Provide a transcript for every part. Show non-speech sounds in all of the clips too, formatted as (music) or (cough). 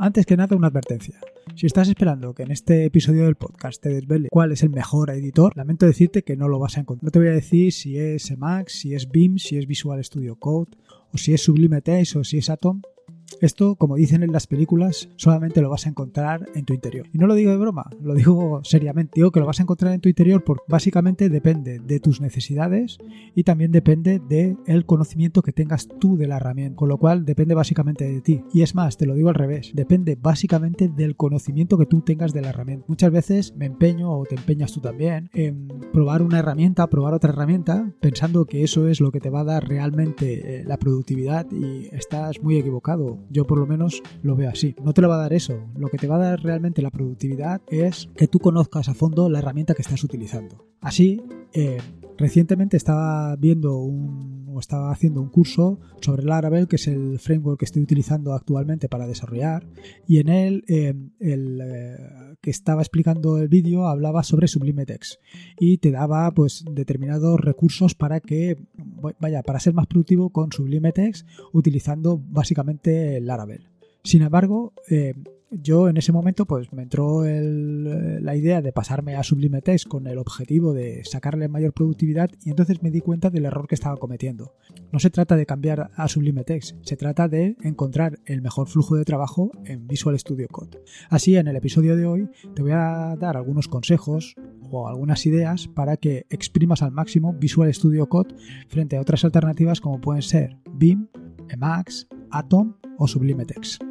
Antes que nada, una advertencia. Si estás esperando que en este episodio del podcast te desvele cuál es el mejor editor, lamento decirte que no lo vas a encontrar. No te voy a decir si es Emacs, si es BIM, si es Visual Studio Code, o si es Sublime Text o si es Atom. Esto, como dicen en las películas, solamente lo vas a encontrar en tu interior. Y no lo digo de broma, lo digo seriamente. Digo que lo vas a encontrar en tu interior porque básicamente depende de tus necesidades y también depende del conocimiento que tengas tú de la herramienta. Con lo cual depende básicamente de ti. Y es más, te lo digo al revés, depende básicamente del conocimiento que tú tengas de la herramienta. Muchas veces me empeño o te empeñas tú también en probar una herramienta, probar otra herramienta, pensando que eso es lo que te va a dar realmente eh, la productividad y estás muy equivocado yo por lo menos lo veo así. No te lo va a dar eso. Lo que te va a dar realmente la productividad es que tú conozcas a fondo la herramienta que estás utilizando. Así, eh, recientemente estaba viendo un, estaba haciendo un curso sobre Laravel, que es el framework que estoy utilizando actualmente para desarrollar, y en él eh, el eh, que estaba explicando el vídeo hablaba sobre Sublime Text y te daba pues determinados recursos para que vaya para ser más productivo con Sublime Text utilizando básicamente Laravel. Sin embargo, yo en ese momento pues me entró eh, la idea de pasarme a Sublime Text con el objetivo de sacarle mayor productividad y entonces me di cuenta del error que estaba cometiendo. No se trata de cambiar a Sublime Text, se trata de encontrar el mejor flujo de trabajo en Visual Studio Code. Así en el episodio de hoy te voy a dar algunos consejos o algunas ideas para que exprimas al máximo Visual Studio Code frente a otras alternativas como pueden ser BIM, Emacs, Atom o Sublime Text.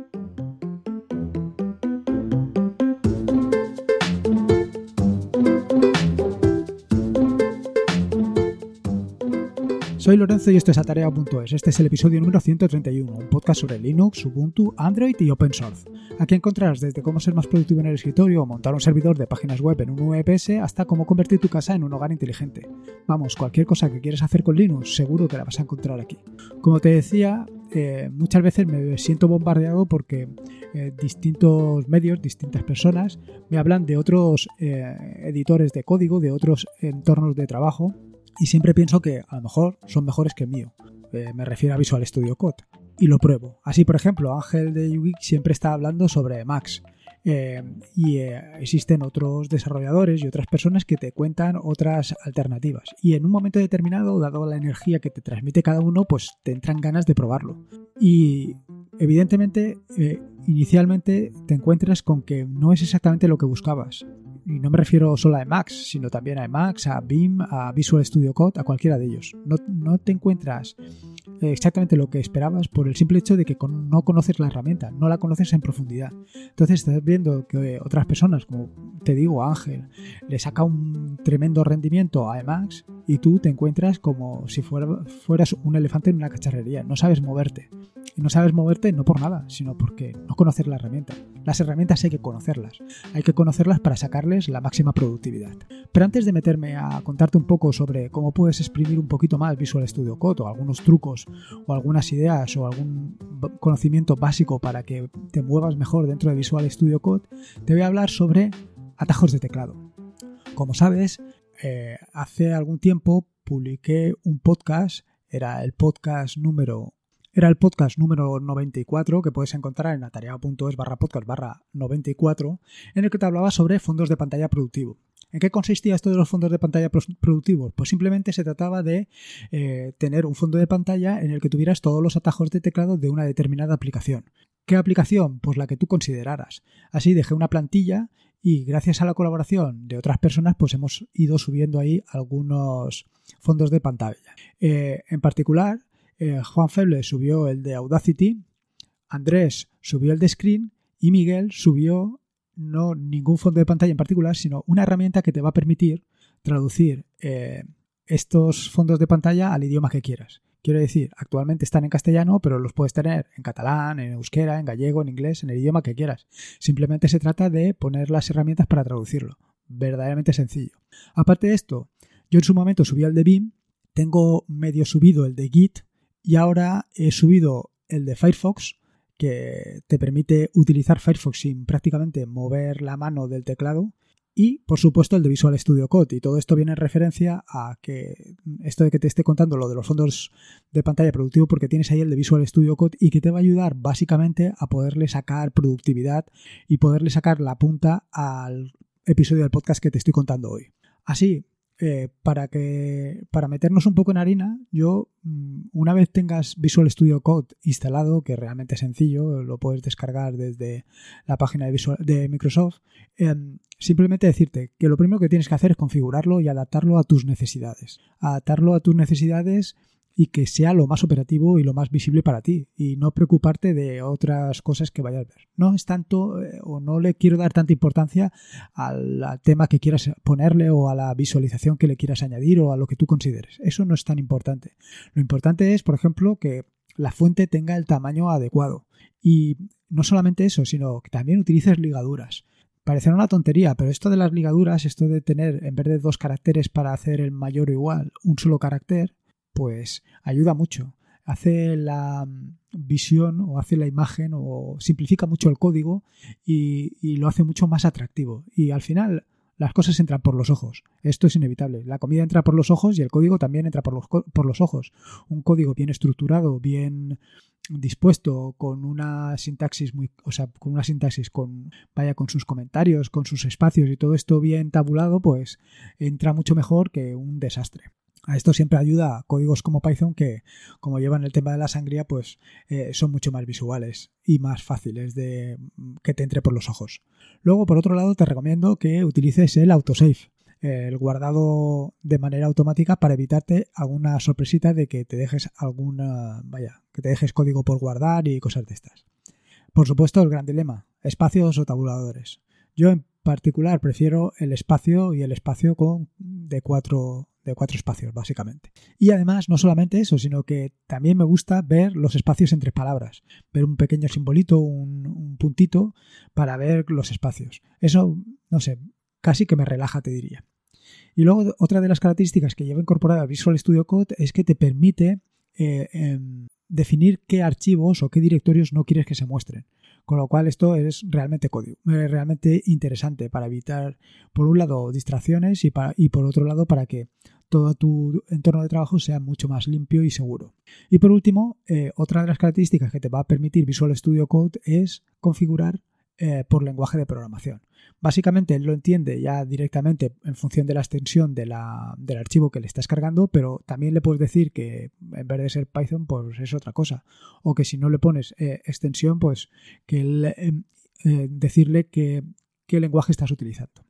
Soy Lorenzo y esto es Atarea.es. Este es el episodio número 131, un podcast sobre Linux, Ubuntu, Android y Open Source. Aquí encontrarás desde cómo ser más productivo en el escritorio o montar un servidor de páginas web en un VPS hasta cómo convertir tu casa en un hogar inteligente. Vamos, cualquier cosa que quieras hacer con Linux, seguro que la vas a encontrar aquí. Como te decía, eh, muchas veces me siento bombardeado porque eh, distintos medios, distintas personas me hablan de otros eh, editores de código, de otros entornos de trabajo y siempre pienso que a lo mejor son mejores que el mío. Eh, me refiero a Visual Studio Code. Y lo pruebo. Así, por ejemplo, Ángel de UGIC siempre está hablando sobre Max. Eh, y eh, existen otros desarrolladores y otras personas que te cuentan otras alternativas. Y en un momento determinado, dado la energía que te transmite cada uno, pues te entran ganas de probarlo. Y evidentemente, inicialmente te encuentras con que no es exactamente lo que buscabas y no me refiero solo a Emacs, sino también a Emacs, a BIM, a Visual Studio Code, a cualquiera de ellos. No, no te encuentras eh, exactamente lo que esperabas por el simple hecho de que no conoces la herramienta, no la conoces en profundidad. Entonces estás viendo que otras personas, como te digo, Ángel, le saca un tremendo rendimiento a Emacs y tú te encuentras como si fueras un elefante en una cacharrería, no sabes moverte. Y no sabes moverte no por nada, sino porque no conoces la herramienta. Las herramientas hay que conocerlas. Hay que conocerlas para sacarles la máxima productividad. Pero antes de meterme a contarte un poco sobre cómo puedes exprimir un poquito más Visual Studio Code o algunos trucos o algunas ideas o algún conocimiento básico para que te muevas mejor dentro de Visual Studio Code, te voy a hablar sobre atajos de teclado. Como sabes, eh, hace algún tiempo publiqué un podcast, era el podcast número era el podcast número 94 que puedes encontrar en atareado.es barra podcast barra 94 en el que te hablaba sobre fondos de pantalla productivo. ¿En qué consistía esto de los fondos de pantalla productivos? Pues simplemente se trataba de eh, tener un fondo de pantalla en el que tuvieras todos los atajos de teclado de una determinada aplicación. ¿Qué aplicación? Pues la que tú consideraras. Así dejé una plantilla y gracias a la colaboración de otras personas pues hemos ido subiendo ahí algunos fondos de pantalla. Eh, en particular eh, Juan Feble subió el de Audacity, Andrés subió el de Screen y Miguel subió no ningún fondo de pantalla en particular, sino una herramienta que te va a permitir traducir eh, estos fondos de pantalla al idioma que quieras. Quiero decir, actualmente están en castellano, pero los puedes tener en catalán, en euskera, en gallego, en inglés, en el idioma que quieras. Simplemente se trata de poner las herramientas para traducirlo. Verdaderamente sencillo. Aparte de esto, yo en su momento subí el de BIM, tengo medio subido el de Git, y ahora he subido el de Firefox, que te permite utilizar Firefox sin prácticamente mover la mano del teclado. Y por supuesto el de Visual Studio Code. Y todo esto viene en referencia a que esto de que te esté contando lo de los fondos de pantalla productivo porque tienes ahí el de Visual Studio Code y que te va a ayudar básicamente a poderle sacar productividad y poderle sacar la punta al episodio del podcast que te estoy contando hoy. Así, eh, para que para meternos un poco en harina, yo una vez tengas Visual Studio Code instalado, que realmente es sencillo, lo puedes descargar desde la página de, de Microsoft, em, simplemente decirte que lo primero que tienes que hacer es configurarlo y adaptarlo a tus necesidades. Adaptarlo a tus necesidades y que sea lo más operativo y lo más visible para ti y no preocuparte de otras cosas que vayas a ver. No es tanto eh, o no le quiero dar tanta importancia al, tema que quieras ponerle o a la visualización que le quieras añadir o a lo que tú consideres. Eso no es tan importante. Lo importante es, por ejemplo, que la fuente tenga el tamaño adecuado y no solamente eso, sino que también utilices ligaduras. Parecerá una tontería, pero esto de las ligaduras, esto de tener en vez de dos caracteres para hacer el mayor o igual, un solo carácter, pues ayuda mucho. Hace la mm, visión o hace la imagen o simplifica mucho el código y, lo hace mucho más atractivo. Y al final las cosas entran por los ojos. Esto es inevitable. La comida entra por los ojos y el código también entra por los, por los ojos. Un código bien estructurado, bien dispuesto con una sintaxis muy o sea con una sintaxis con vaya con sus comentarios con sus espacios y todo esto bien tabulado pues entra mucho mejor que un desastre a esto siempre ayuda códigos como Python que, como llevan el tema de la sangría, pues eh, son mucho más visuales y más fáciles de que te entre por los ojos. Luego, por otro lado, te recomiendo que utilices el autosave, el guardado de manera automática para evitarte alguna sorpresita de que te dejes alguna, vaya, que te dejes código por guardar y cosas de estas. Por supuesto, el gran dilema, espacios o tabuladores. Yo en particular prefiero el espacio y el espacio con de cuatro de cuatro espacios, básicamente. Y además, no solamente eso, sino que también me gusta ver los espacios entre palabras, ver un pequeño simbolito, un, puntito, para ver los espacios. Eso, no sé, casi que me relaja, te diría. Y luego, otra de las características que lleva incorporada Visual Studio Code es que te permite eh, em, definir qué archivos o qué directorios no quieres que se muestren. Con lo cual esto es realmente código, eh, realmente interesante para evitar, por un lado, distracciones y, para, y por otro lado, para que todo tu entorno de trabajo sea mucho más limpio y seguro. Y por último, eh, otra de las características que te va a permitir Visual Studio Code es configurar eh, por lenguaje de programación. Básicamente él lo entiende ya directamente en función de la extensión del archivo que le estás cargando, pero también le puedes decir que en vez de ser Python, pues es otra cosa. O que si no le pones eh, extensión, pues que decirle que, qué lenguaje estás utilizando.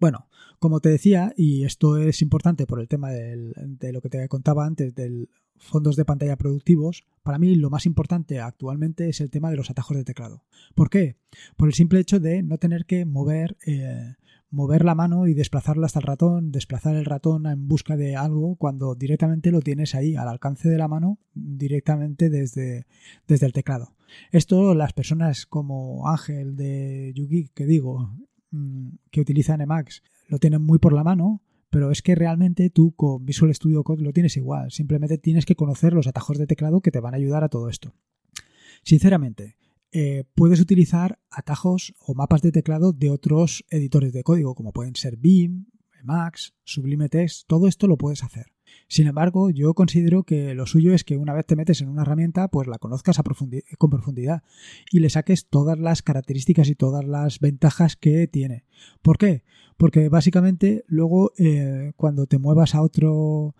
Bueno, como te decía, y esto es importante por el tema de lo que te contaba antes del fondos de pantalla productivos, para mí lo más importante actualmente es el tema de los atajos de teclado. ¿Por qué? Por el simple hecho de no tener que mover, eh, mover la mano y desplazarla hasta el ratón, desplazar el ratón en busca de algo cuando directamente lo tienes ahí al alcance de la mano, directamente desde, desde el teclado. Esto las personas como Ángel de Yugi, que digo, que utilizan Emacs lo tienen muy por la mano, pero es que realmente tú con Visual Studio Code lo tienes igual. Simplemente tienes que conocer los atajos de teclado que te van a ayudar a todo esto. Sinceramente, eh, puedes utilizar atajos o mapas de teclado de otros editores de código, como pueden ser Beam, Emacs, Sublime Text, todo esto lo puedes hacer. Sin embargo, yo considero que lo suyo es que una vez te metes en una herramienta, pues la conozcas con profundidad y le saques todas las características y todas las ventajas que tiene. ¿Por qué? Porque básicamente luego eh, cuando te muevas a otro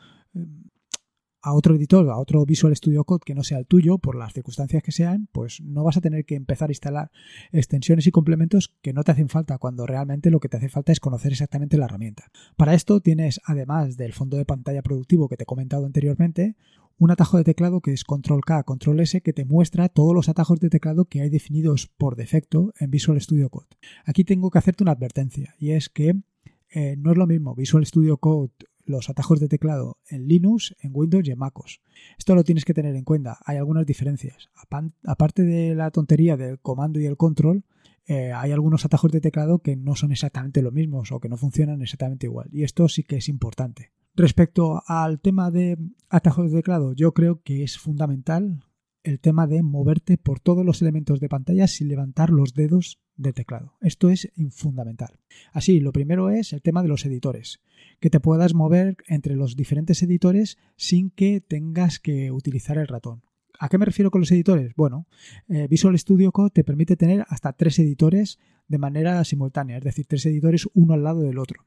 a otro editor, a otro Visual Studio Code que no sea el tuyo, por las circunstancias que sean, pues no vas a tener que empezar a instalar extensiones y complementos que no te hacen falta cuando realmente lo que te hace falta es conocer exactamente la herramienta. Para esto tienes, además del fondo de pantalla productivo que te he comentado anteriormente, un atajo de teclado que es Control K, Control S, que te muestra todos los atajos de teclado que hay definidos por defecto en Visual Studio Code. Aquí tengo que hacerte una advertencia y es que eh, no es lo mismo Visual Studio Code los atajos de teclado en Linux, en Windows y en MacOS. Esto lo tienes que tener en cuenta. Hay algunas diferencias. Aparte de la tontería del comando y el control, eh, hay algunos atajos de teclado que no son exactamente los mismos o que no funcionan exactamente igual. Y esto sí que es importante. Respecto al tema de atajos de teclado, yo creo que es fundamental el tema de moverte por todos los elementos de pantalla sin levantar los dedos de teclado. Esto es fundamental. Así, lo primero es el tema de los editores, que te puedas mover entre los diferentes editores sin que tengas que utilizar el ratón. ¿A qué me refiero con los editores? Bueno, eh, Visual Studio Code te permite tener hasta tres editores de manera simultánea, es decir, tres editores uno al lado del otro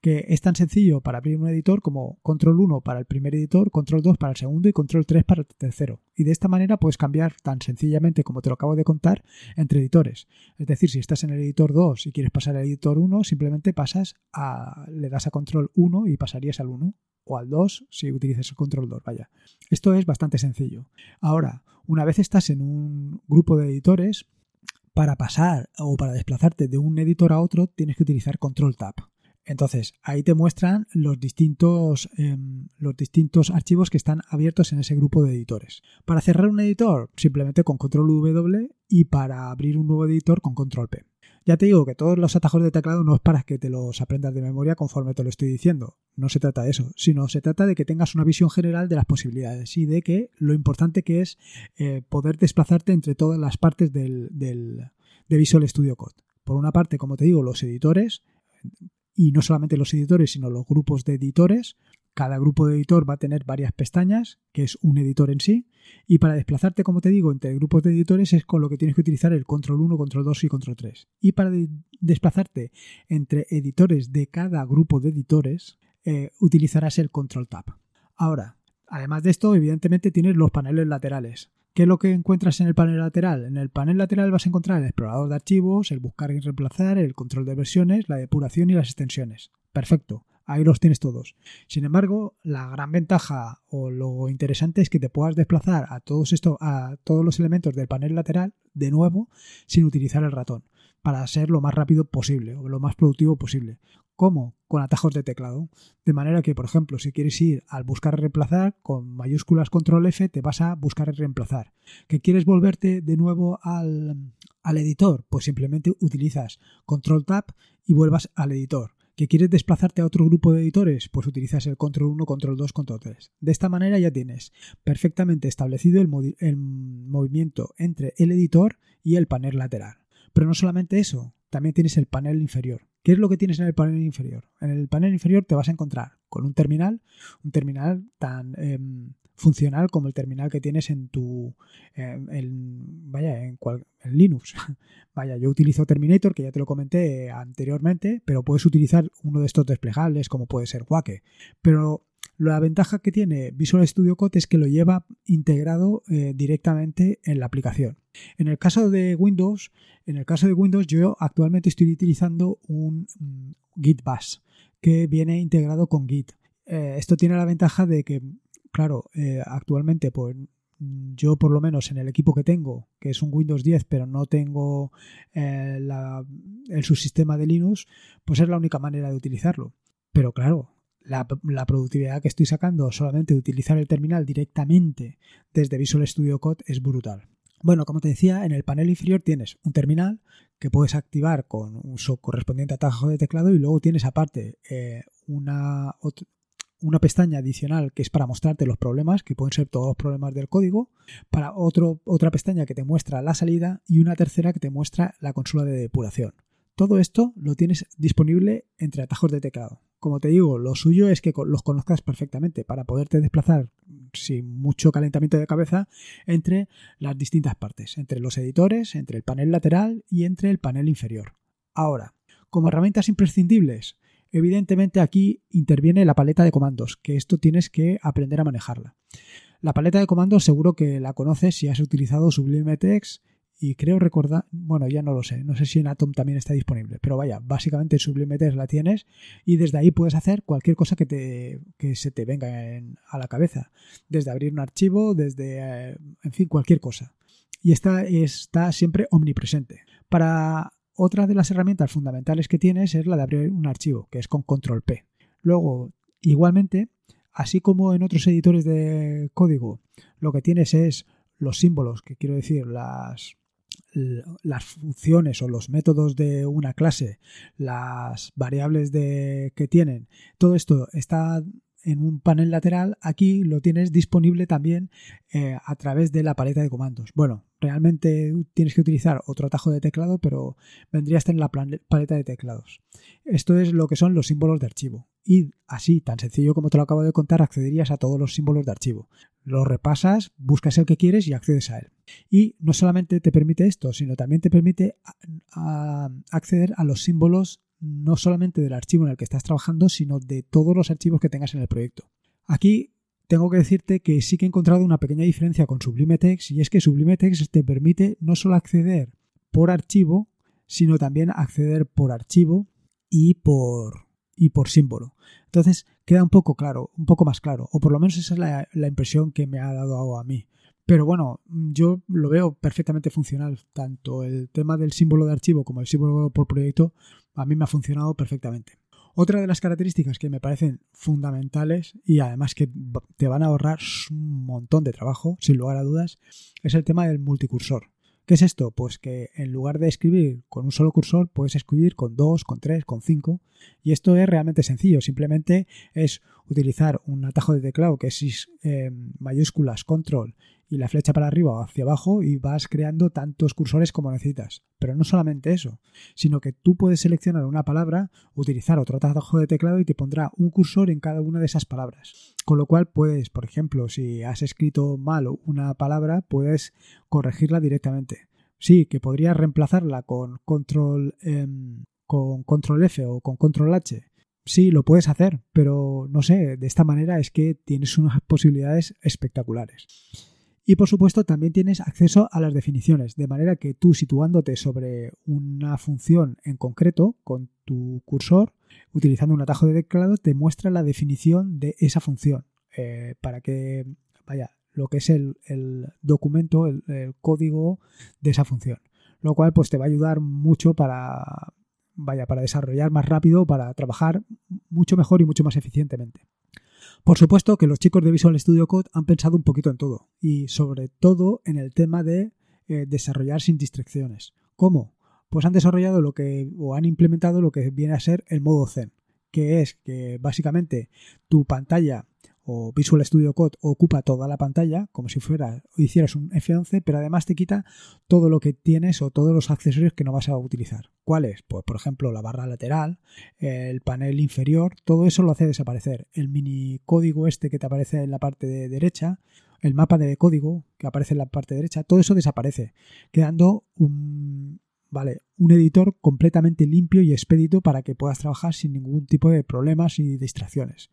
que es tan sencillo para abrir un editor como control 1 para el primer editor, control 2 para el segundo y control 3 para el tercero. Y de esta manera puedes cambiar tan sencillamente como te lo acabo de contar entre editores. Es decir, si estás en el editor 2 y quieres pasar al editor 1, simplemente pasas a, le das a control 1 y pasarías al 1 o al 2 si utilizas el control 2, vaya. Esto es bastante sencillo. Ahora, una vez estás en un grupo de editores, para pasar o para desplazarte de un editor a otro tienes que utilizar control tab. Entonces, ahí te muestran los distintos, em, los distintos archivos que están abiertos en ese grupo de editores. Para cerrar un editor, simplemente con control W y para abrir un nuevo editor con control P. Ya te digo que todos los atajos de teclado no es para que te los aprendas de memoria conforme te lo estoy diciendo. No se trata de eso, sino se trata de que tengas una visión general de las posibilidades y de que lo importante que es eh, poder desplazarte entre todas las partes del, del, de Visual Studio Code. Por una parte, como te digo, los editores, y no solamente los editores, sino los grupos de editores. Cada grupo de editor va a tener varias pestañas, que es un editor en sí, y para desplazarte, como te digo, entre grupos de editores es con lo que tienes que utilizar el control 1, control 2 y control 3. Y para desplazarte entre editores de cada grupo de editores, eh, utilizarás el control tab. Ahora, además de esto, evidentemente tienes los paneles laterales. ¿Qué es lo que encuentras en el panel lateral? En el panel lateral vas a encontrar el explorador de archivos, el buscar y reemplazar, el control de versiones, la depuración y las extensiones. Perfecto, ahí los tienes todos. Sin embargo, la gran ventaja o lo interesante es que te puedas desplazar a todos estos, a todos los elementos del panel lateral de nuevo sin utilizar el ratón para ser lo más rápido posible o lo más productivo posible. ¿Cómo? Con atajos de teclado. De manera que, por ejemplo, si quieres ir al buscar reemplazar, con mayúsculas control F te vas a buscar reemplazar. ¿Que quieres volverte de nuevo al, al editor? Pues simplemente utilizas control tab y vuelvas al editor. ¿Que quieres desplazarte a otro grupo de editores? Pues utilizas el control 1, control 2, control 3. De esta manera ya tienes perfectamente establecido el movimiento entre el editor y el panel lateral. Pero no solamente eso, también tienes el panel inferior. ¿Qué es lo que tienes en el panel inferior? En el panel inferior te vas a encontrar con un terminal, un terminal tan em, funcional como el terminal que tienes en tu, em, vaya, en, en, Linux. (laughs) vaya, yo utilizo Terminator, que ya te lo comenté anteriormente, pero puedes utilizar uno de estos desplegables como puede ser Wake. Pero la ventaja que tiene Visual Studio Code es que lo lleva integrado eh, directamente en la aplicación. En el caso de Windows, en el caso de Windows yo actualmente estoy utilizando un mm, Git Bash que viene integrado con Git. Eh, esto tiene la ventaja de que, claro, eh, actualmente pues yo por lo menos en el equipo que tengo, que es un Windows 10, pero no tengo el subsistema de Linux, pues es la única manera de utilizarlo. Pero claro, la, productividad que estoy sacando solamente de utilizar el terminal directamente desde Visual Studio Code es brutal. Bueno, como te decía, en el panel inferior tienes un terminal que puedes activar con su correspondiente atajo de teclado y luego tienes aparte eh, una, una pestaña adicional que es para mostrarte los problemas, que pueden ser todos los problemas del código, para otro, otra pestaña que te muestra la salida y una tercera que te muestra la consola de depuración. Todo esto lo tienes disponible entre atajos de teclado. Como te digo, lo suyo es que los conozcas perfectamente para poderte desplazar sin mucho calentamiento de cabeza entre las distintas partes, entre los editores, entre el panel lateral y entre el panel inferior. Ahora, como herramientas imprescindibles, evidentemente aquí interviene la paleta de comandos, que esto tienes que aprender a manejarla. La paleta de comandos seguro que la conoces si has utilizado Sublime Text y creo recordar, bueno, ya no lo sé, no sé si en Atom también está disponible, pero vaya, básicamente en Sublime la tienes y desde ahí puedes hacer cualquier cosa que, te, que se te venga a la cabeza, desde abrir un archivo, desde, eh, en fin, cualquier cosa. Y esta está siempre omnipresente. Para otra de las herramientas fundamentales que tienes es la de abrir un archivo, que es con control P. Luego, igualmente, así como en otros editores de código, lo que tienes es los símbolos, que quiero decir, las, las funciones o los métodos de una clase, las variables de, que tienen, todo esto está en un panel lateral, aquí lo tienes disponible también eh, a través de la paleta de comandos. Bueno, realmente tienes que utilizar otro atajo de teclado, pero vendría a estar en la paleta de teclados. Esto es lo que son los símbolos de archivo. Y así, tan sencillo como te lo acabo de contar, accederías a todos los símbolos de archivo. Lo repasas, buscas el que quieres y accedes a él. Y no solamente te permite esto, sino también te permite acceder a los símbolos no solamente del archivo en el que estás trabajando, sino de todos los archivos que tengas en el proyecto. Aquí tengo que decirte que sí que he encontrado una pequeña diferencia con Sublime Text y es que Sublime Text te permite no solo acceder por archivo, sino también acceder por archivo y por, y por símbolo. Entonces queda un poco claro, un poco más claro, o por lo menos esa es la, impresión que me ha dado a mí. Pero bueno, yo lo veo perfectamente funcional. Tanto el tema del símbolo de archivo como el símbolo por proyecto a mí me ha funcionado perfectamente. Otra de las características que me parecen fundamentales y además que te van a ahorrar un montón de trabajo, sin lugar a dudas, es el tema del multicursor. ¿Qué es esto? Pues que en lugar de escribir con un solo cursor, puedes escribir con dos, con tres, con cinco. Y esto es realmente sencillo. Simplemente es utilizar un atajo de teclado que es eh, mayúsculas, control y la flecha para arriba o hacia abajo y vas creando tantos cursores como necesitas. Pero no solamente eso, sino que tú puedes seleccionar una palabra, utilizar otro atajo de teclado y te pondrá un cursor en cada una de esas palabras. Con lo cual puedes, por ejemplo, si has escrito mal una palabra, puedes corregirla directamente. Sí, que podrías reemplazarla con control, em, con control F o con control H. Sí, lo puedes hacer, pero no sé, de esta manera es que tienes unas posibilidades espectaculares. Y por supuesto también tienes acceso a las definiciones, de manera que tú situándote sobre una función en concreto con tu cursor, utilizando un atajo de teclado, te muestra la definición de esa función eh, para que, vaya, lo que es el, documento, el, el, código de esa función. Lo cual pues te va a ayudar mucho para, vaya, para desarrollar más rápido, para trabajar mucho mejor y mucho más eficientemente. Por supuesto que los chicos de Visual Studio Code han pensado un poquito en todo y sobre todo en el tema de eh, desarrollar sin distracciones. ¿Cómo? Pues han desarrollado lo que o han implementado lo que viene a ser el modo Zen, que es que básicamente tu pantalla o Visual Studio Code ocupa toda la pantalla como si fuera hicieras un F11, pero además te quita todo lo que tienes o todos los accesorios que no vas a utilizar. ¿Cuáles? Pues por ejemplo la barra lateral, el panel inferior, todo eso lo hace desaparecer. El mini código este que te aparece en la parte de derecha, el mapa de código que aparece en la parte derecha, todo eso desaparece, quedando un, ¿vale? Un editor completamente limpio y expedito para que puedas trabajar sin ningún tipo de problemas y distracciones.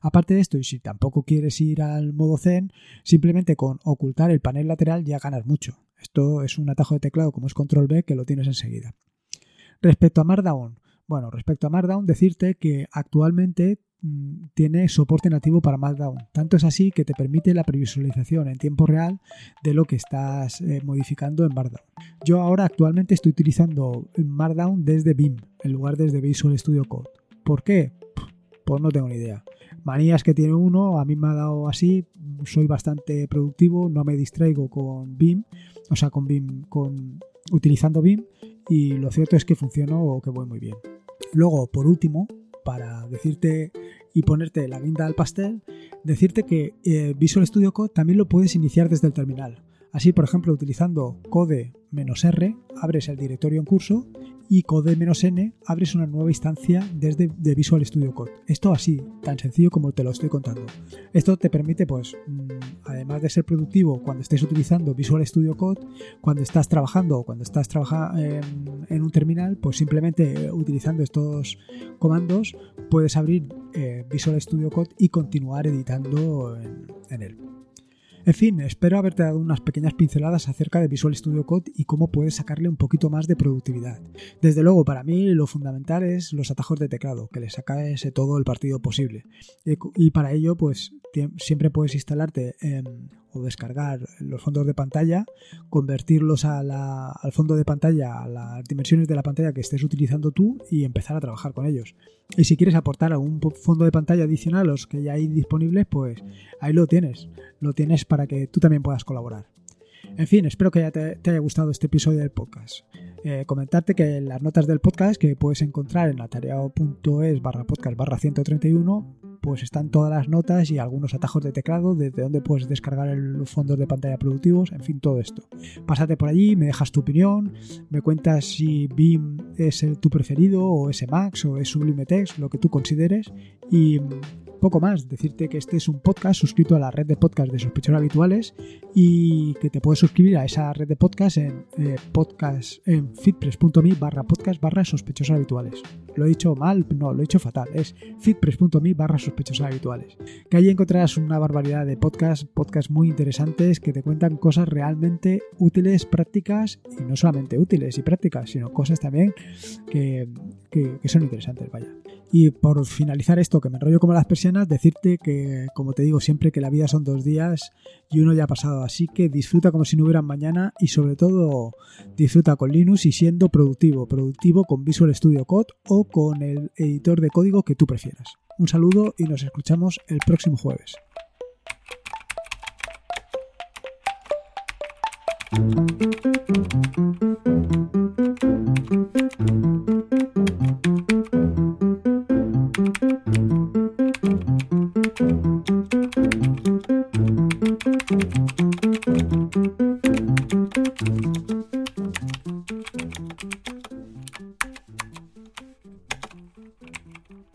Aparte de esto, y si tampoco quieres ir al modo Zen, simplemente con ocultar el panel lateral ya ganas mucho. Esto es un atajo de teclado como es Control B que lo tienes enseguida. Respecto a Markdown, bueno, respecto a Markdown, decirte que actualmente tiene soporte nativo para Markdown. Tanto es así que te permite la previsualización en tiempo real de lo que estás eh, modificando en Markdown. Yo ahora actualmente estoy utilizando Markdown desde BIM en lugar desde Visual Studio Code. ¿Por qué? Pues no tengo ni idea manías que tiene uno, a mí me ha dado así, soy bastante productivo, no me distraigo con BIM, o sea, con BIM, con utilizando BIM y lo cierto es que funciona o que voy muy bien. Luego, por último, para decirte y ponerte la guinda al pastel, decirte que eh, Visual Studio Code también lo puedes iniciar desde el terminal. Así, por ejemplo, utilizando code-r, abres el directorio en curso y code-n abres una nueva instancia desde de Visual Studio Code. Esto así, tan sencillo como te lo estoy contando. Esto te permite, pues, mm, además de ser productivo cuando estés utilizando Visual Studio Code, cuando estás trabajando o cuando estás trabajando en, un terminal, pues simplemente eh, utilizando estos comandos puedes abrir eh, Visual Studio Code y continuar editando en él. En fin, espero haberte dado unas pequeñas pinceladas acerca de Visual Studio Code y cómo puedes sacarle un poquito más de productividad. Desde luego, para mí lo fundamental es los atajos de teclado, que le ese todo el partido posible. Y para ello, pues siempre puedes instalarte o descargar los fondos de pantalla, convertirlos al fondo de pantalla, a las dimensiones de la pantalla que estés utilizando tú y empezar a trabajar con ellos. Y si quieres aportar algún fondo de pantalla adicional los que ya hay disponibles, pues ahí lo tienes. Lo tienes para que tú también puedas colaborar. En fin, espero que te, te haya gustado este episodio del podcast. Eh, comentarte que las notas del podcast que puedes encontrar en atareado.es barra podcast barra 131 pues están todas las notas y algunos atajos de teclado desde donde puedes descargar los fondos de pantalla productivos, en fin, todo esto. Pásate por allí, me dejas tu opinión, me cuentas si BIM es el, tu preferido o es Max o es Sublime Text, lo que tú consideres y poco más, decirte que este es un podcast suscrito a la red de podcast de sospechosos habituales y que te puedes suscribir a esa red de podcast en eh, podcast en fitpress.me barra podcast barra sospechosos habituales. Lo he dicho mal, no, lo he dicho fatal, es fitpress.me barra sospechosos habituales. Que allí encontrarás una barbaridad de podcasts, podcasts muy interesantes que te cuentan cosas realmente útiles, prácticas y no solamente útiles y prácticas, sino cosas también que, que son interesantes, vaya. Y por finalizar esto, que me enrollo como las persianas, decirte que, como te digo siempre, que la vida son dos días y uno ya ha pasado. Así que disfruta como si no hubiera mañana y sobre todo disfruta con Linux y siendo productivo. Productivo con Visual Studio Code o con el editor de código que tú prefieras. Un saludo y nos escuchamos el próximo jueves.